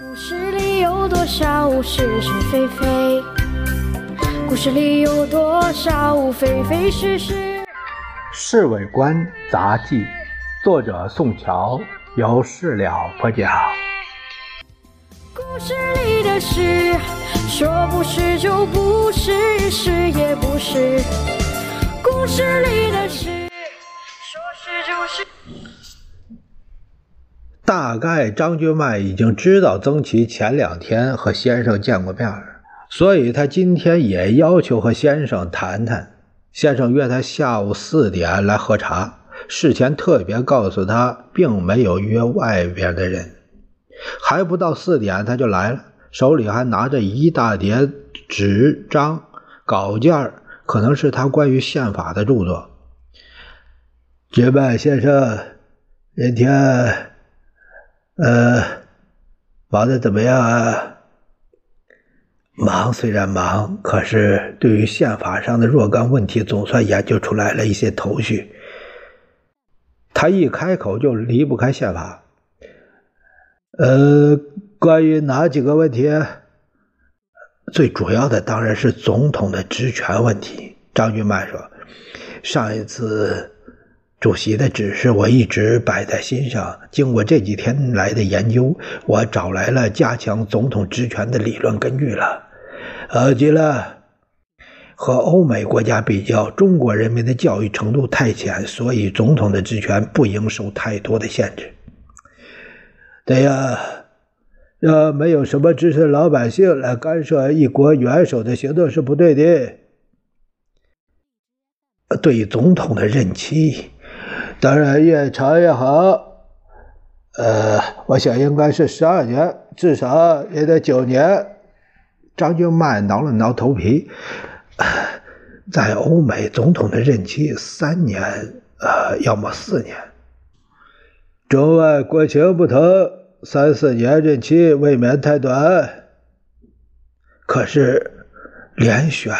故事里有多少是是非非？故事里有多少非非是是？《侍卫官杂记》，作者宋乔，由事了播讲。故事里的事，说不是就不是，是也不是。故事里的事，说是就是。大概张君迈已经知道曾琦前两天和先生见过面，所以他今天也要求和先生谈谈。先生约他下午四点来喝茶，事前特别告诉他，并没有约外边的人。还不到四点，他就来了，手里还拿着一大叠纸张稿件，可能是他关于宪法的著作。君迈先生，今天。呃，忙的怎么样啊？忙虽然忙，可是对于宪法上的若干问题，总算研究出来了一些头绪。他一开口就离不开宪法。呃，关于哪几个问题？最主要的当然是总统的职权问题。张君迈说，上一次。主席的指示我一直摆在心上。经过这几天来的研究，我找来了加强总统职权的理论根据了。呃，记了。和欧美国家比较，中国人民的教育程度太浅，所以总统的职权不应受太多的限制。对呀，呃，没有什么支持老百姓来干涉一国元首的行动是不对的。对于总统的任期。当然越长越好，呃，我想应该是十二年，至少也得九年。张君迈挠了挠头皮，在欧美总统的任期三年，呃，要么四年。中外国情不同，三四年任期未免太短。可是连选、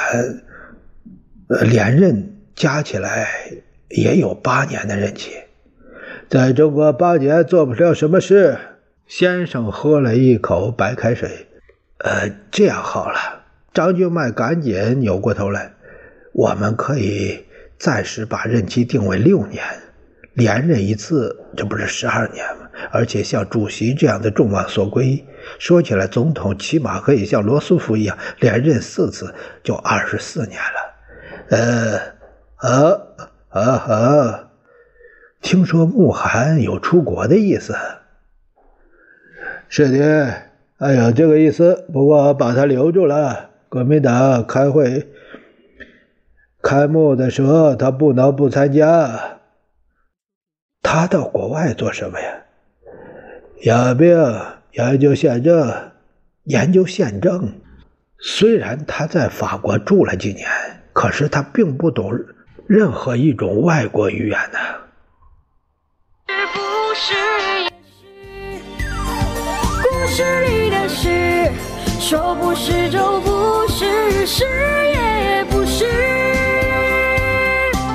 呃连任加起来。也有八年的任期，在中国八年做不了什么事。先生喝了一口白开水，呃，这样好了。张君迈赶紧扭过头来，我们可以暂时把任期定为六年，连任一次，这不是十二年吗？而且像主席这样的众望所归，说起来，总统起码可以像罗斯福一样连任四次，就二十四年了。呃，呃。啊哈！听说慕寒有出国的意思。是的，哎呀，这个意思。不过把他留住了。国民党开会开幕的时候，他不能不参加。他到国外做什么呀？养病，研究宪政，研究宪政。虽然他在法国住了几年，可是他并不懂。任何一种外国语言呢？故事里的事，说不是就不是，是也不是。